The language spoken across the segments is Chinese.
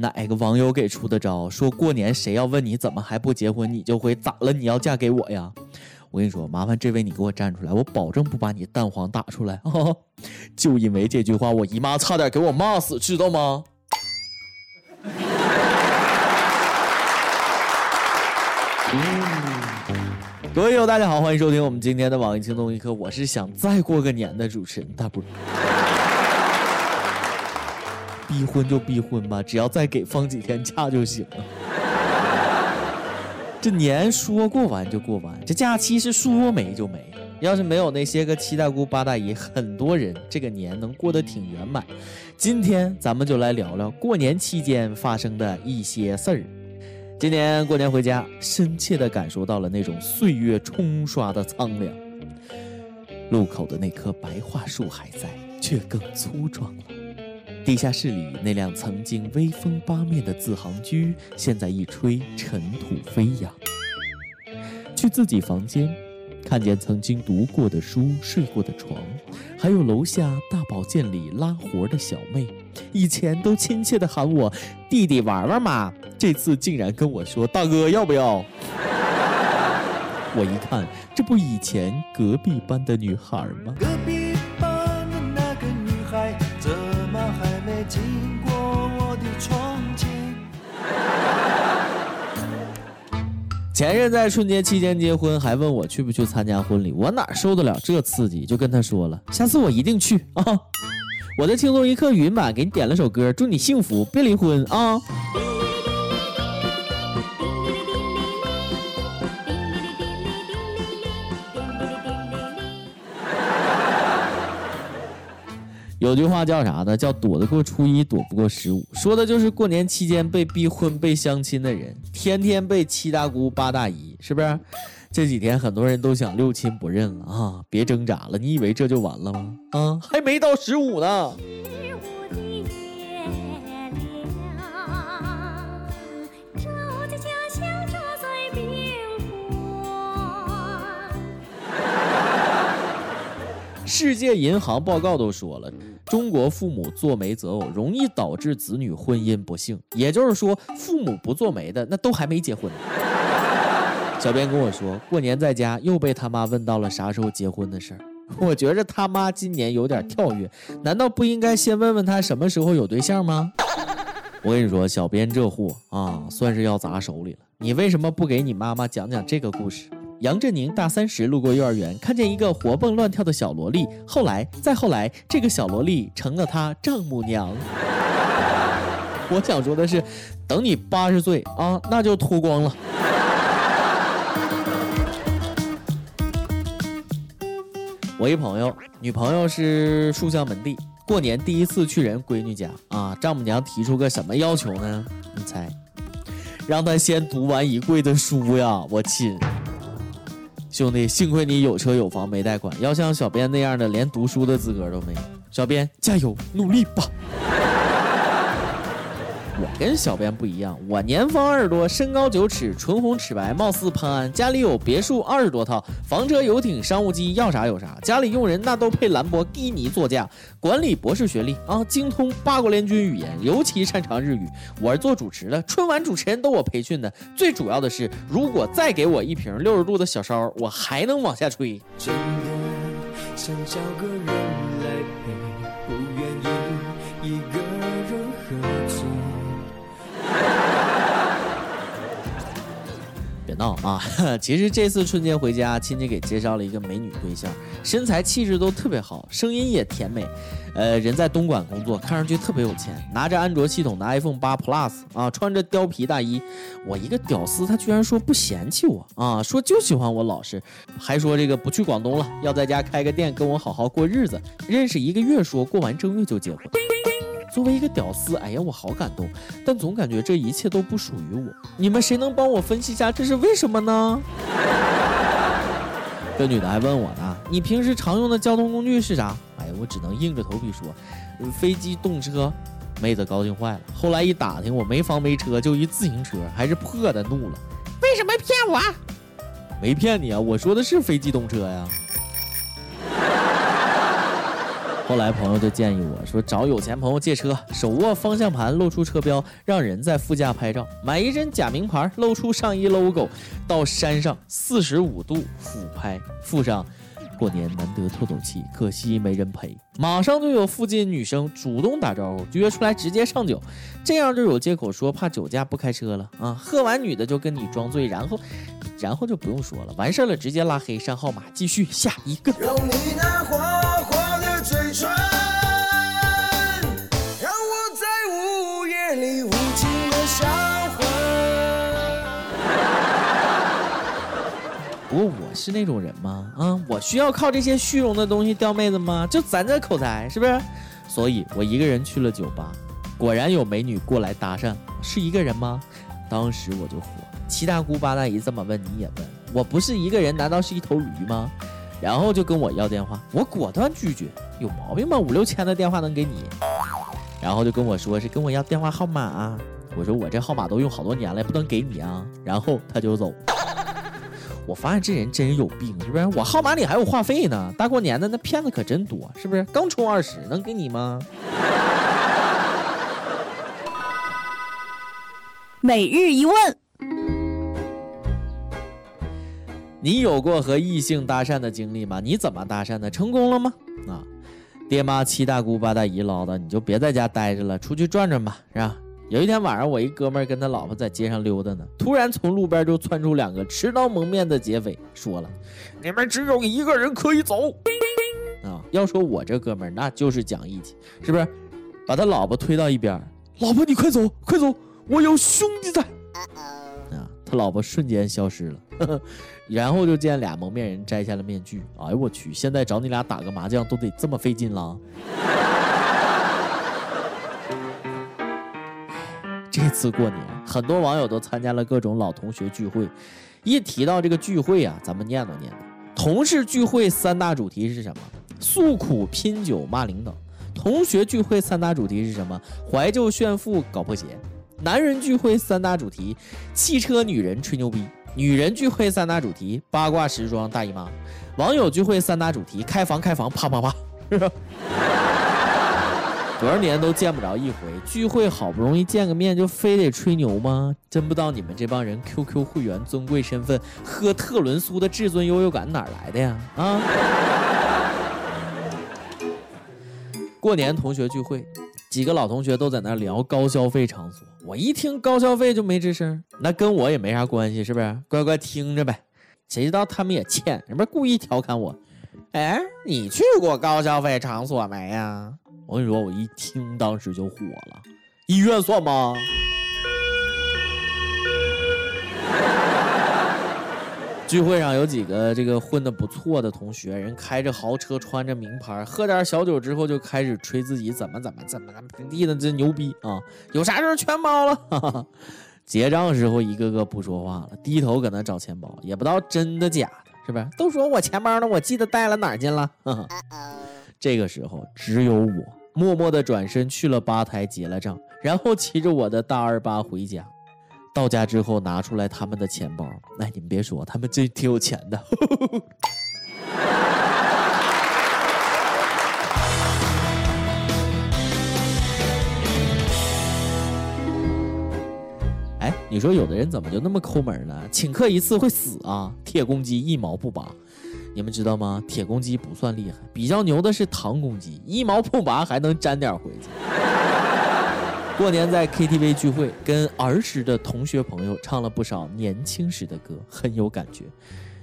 哪个网友给出的招？说过年谁要问你怎么还不结婚，你就会咋了？你要嫁给我呀？我跟你说，麻烦这位你给我站出来，我保证不把你蛋黄打出来。就因为这句话，我姨妈差点给我骂死，知道吗？各位友，大家好，欢迎收听我们今天的网易轻松一刻。我是想再过个年的主持人大波。逼婚就逼婚吧，只要再给放几天假就行了。这年说过完就过完，这假期是说没就没。要是没有那些个七大姑八大姨，很多人这个年能过得挺圆满。今天咱们就来聊聊过年期间发生的一些事儿。今年过年回家，深切地感受到了那种岁月冲刷的苍凉。路口的那棵白桦树还在，却更粗壮了。地下室里那辆曾经威风八面的自行车，现在一吹尘土飞扬。去自己房间，看见曾经读过的书、睡过的床，还有楼下大保健里拉活的小妹，以前都亲切地喊我弟弟玩玩嘛。这次竟然跟我说：“大哥，要不要？”我一看，这不以前隔壁班的女孩吗？前任在春节期间结婚，还问我去不去参加婚礼，我哪受得了这刺激，就跟他说了，下次我一定去啊！我的轻松一刻语音版给你点了首歌，祝你幸福，别离婚啊！有句话叫啥呢？叫躲得过初一，躲不过十五。说的就是过年期间被逼婚、被相亲的人，天天被七大姑八大姨，是不是？这几天很多人都想六亲不认了啊！别挣扎了，你以为这就完了吗？啊，还没到十五呢。世界银行报告都说了，中国父母做媒择偶容易导致子女婚姻不幸。也就是说，父母不做媒的那都还没结婚。小编跟我说过年在家又被他妈问到了啥时候结婚的事儿。我觉着他妈今年有点跳跃，难道不应该先问问他什么时候有对象吗？我跟你说，小编这货啊，算是要砸手里了。你为什么不给你妈妈讲讲这个故事？杨振宁大三时路过幼儿园，看见一个活蹦乱跳的小萝莉。后来，再后来，这个小萝莉成了他丈母娘。我想说的是，等你八十岁啊，那就脱光了。我一朋友，女朋友是书香门第，过年第一次去人闺女家啊，丈母娘提出个什么要求呢？你猜？让他先读完一柜的书呀！我亲。兄弟，幸亏你有车有房没贷款，要像小编那样的，连读书的资格都没有。小编加油努力吧。我跟小编不一样，我年方二十多，身高九尺，唇红齿白，貌似潘安，家里有别墅二十多套，房车游艇商务机要啥有啥，家里用人那都配兰博基尼座驾，管理博士学历啊，精通八国联军语言，尤其擅长日语。我是做主持的，春晚主持人都我培训的。最主要的是，如果再给我一瓶六十度的小烧，我还能往下吹。真的想找个人来陪，不愿意一个人喝醉。闹啊！其实这次春节回家，亲戚给介绍了一个美女对象，身材气质都特别好，声音也甜美。呃，人在东莞工作，看上去特别有钱，拿着安卓系统的 iPhone 八 Plus 啊，穿着貂皮大衣。我一个屌丝，他居然说不嫌弃我啊，说就喜欢我老实，还说这个不去广东了，要在家开个店，跟我好好过日子。认识一个月，说过完正月就结婚。作为一个屌丝，哎呀，我好感动，但总感觉这一切都不属于我。你们谁能帮我分析一下这是为什么呢？这女的还问我呢，你平时常用的交通工具是啥？哎呀，我只能硬着头皮说，飞机、动车。妹子高兴坏了，后来一打听，我没房没车，就一自行车，还是破的，怒了。为什么骗我？没骗你啊，我说的是飞机、动车呀。后来朋友就建议我说，找有钱朋友借车，手握方向盘，露出车标，让人在副驾拍照，买一身假名牌，露出上衣 logo，到山上四十五度俯拍，附上过年难得透透气，可惜没人陪。马上就有附近女生主动打招呼，约出来直接上酒，这样就有借口说怕酒驾不开车了啊。喝完女的就跟你装醉，然后，然后就不用说了，完事了直接拉黑删号码，继续下一个。是那种人吗？啊，我需要靠这些虚荣的东西钓妹子吗？就咱这口才是不是？所以我一个人去了酒吧，果然有美女过来搭讪，是一个人吗？当时我就火，七大姑八大姨这么问你也问，我不是一个人，难道是一头驴吗？然后就跟我要电话，我果断拒绝，有毛病吗？五六千的电话能给你？然后就跟我说是跟我要电话号码啊，我说我这号码都用好多年了，不能给你啊。然后他就走。我发现这人真有病，是不是？我号码里还有话费呢，大过年的那骗子可真多，是不是？刚充二十，能给你吗？每日一问：你有过和异性搭讪的经历吗？你怎么搭讪的？成功了吗？啊，爹妈七大姑八大姨唠叨，你就别在家待着了，出去转转吧，是吧？有一天晚上，我一哥们儿跟他老婆在街上溜达呢，突然从路边就窜出两个持刀蒙面的劫匪，说了：“你们只有一个人可以走。”啊，要说我这哥们儿那就是讲义气，是不是？把他老婆推到一边，老婆你快走，快走，我有兄弟在。啊，他老婆瞬间消失了，然后就见俩蒙面人摘下了面具。哎呦我去，现在找你俩打个麻将都得这么费劲了。次过年，很多网友都参加了各种老同学聚会。一提到这个聚会啊，咱们念叨念叨。同事聚会三大主题是什么？诉苦、拼酒、骂领导。同学聚会三大主题是什么？怀旧、炫富、搞破鞋。男人聚会三大主题：汽车、女人、吹牛逼。女人聚会三大主题：八卦、时装、大姨妈。网友聚会三大主题：开房、开房、啪啪啪。多少年都见不着一回，聚会好不容易见个面，就非得吹牛吗？真不知道你们这帮人 QQ 会员、尊贵身份、喝特仑苏的至尊优越感哪来的呀？啊！过年同学聚会，几个老同学都在那聊高消费场所，我一听高消费就没吱声，那跟我也没啥关系，是不是？乖乖听着呗。谁知道他们也欠，人们故意调侃我，哎，你去过高消费场所没呀？我跟你说，我一听当时就火了。医院算吗？聚会上有几个这个混的不错的同学，人开着豪车，穿着名牌，喝点小酒之后就开始吹自己怎么怎么怎么怎么地的，这牛逼啊！有啥事全包了。哈哈结账时候一个个不说话了，低头搁那找钱包，也不知道真的假的，是不是？都说我钱包呢，我记得带了哪儿去了。哈哈这个时候只有我。默默地转身去了吧台结了账，然后骑着我的大二八回家。到家之后拿出来他们的钱包，哎，你们别说，他们真挺有钱的。哎，你说有的人怎么就那么抠门呢？请客一次会死啊？铁公鸡一毛不拔。你们知道吗？铁公鸡不算厉害，比较牛的是糖公鸡，一毛不拔还能沾点回去。过年在 KTV 聚会，跟儿时的同学朋友唱了不少年轻时的歌，很有感觉。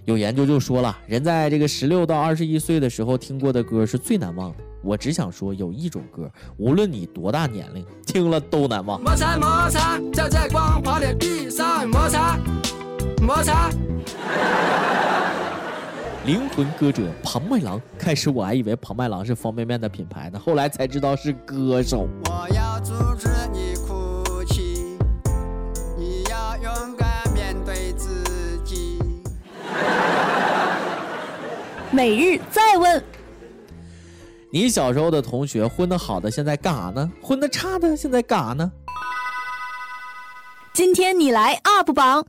有研究就说了，人在这个十六到二十一岁的时候听过的歌是最难忘的。我只想说，有一种歌，无论你多大年龄，听了都难忘。摩擦摩擦，就在光滑的地上摩擦摩擦。灵魂歌者庞麦郎，开始我还以为庞麦郎是方便面的品牌呢，后来才知道是歌手。我要阻止你哭泣，你要勇敢面对自己。每日再问，你小时候的同学混得好的现在干啥呢？混得差的现在干啥呢？今天你来 UP 榜。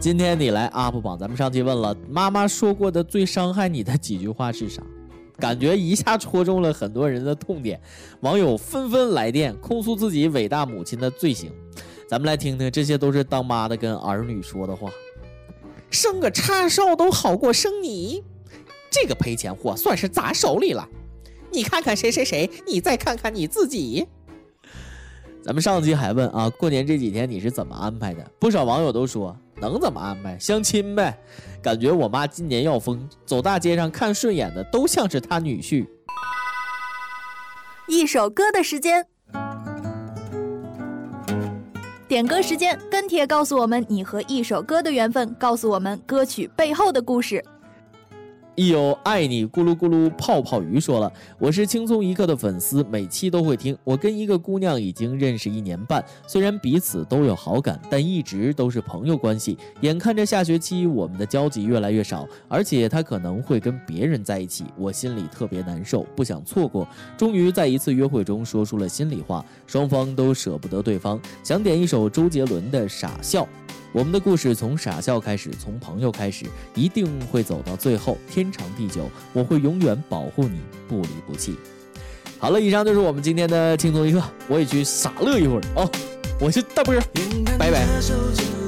今天你来 UP 榜，咱们上期问了妈妈说过的最伤害你的几句话是啥？感觉一下戳中了很多人的痛点，网友纷纷来电控诉自己伟大母亲的罪行。咱们来听听，这些都是当妈的跟儿女说的话：生个叉烧都好过生你，这个赔钱货算是砸手里了。你看看谁谁谁，你再看看你自己。咱们上期还问啊，过年这几天你是怎么安排的？不少网友都说能怎么安排，相亲呗。感觉我妈今年要疯，走大街上看顺眼的都像是她女婿。一首歌的时间，点歌时间，跟帖告诉我们你和一首歌的缘分，告诉我们歌曲背后的故事。一有爱你咕噜咕噜泡泡鱼说了，我是轻松一刻的粉丝，每期都会听。我跟一个姑娘已经认识一年半，虽然彼此都有好感，但一直都是朋友关系。眼看着下学期我们的交集越来越少，而且她可能会跟别人在一起，我心里特别难受，不想错过。终于在一次约会中说出了心里话，双方都舍不得对方，想点一首周杰伦的《傻笑》。我们的故事从傻笑开始，从朋友开始，一定会走到最后，天长地久。我会永远保护你，不离不弃。好了，以上就是我们今天的轻松一刻，我也去傻乐一会儿啊！我是大波，拜拜。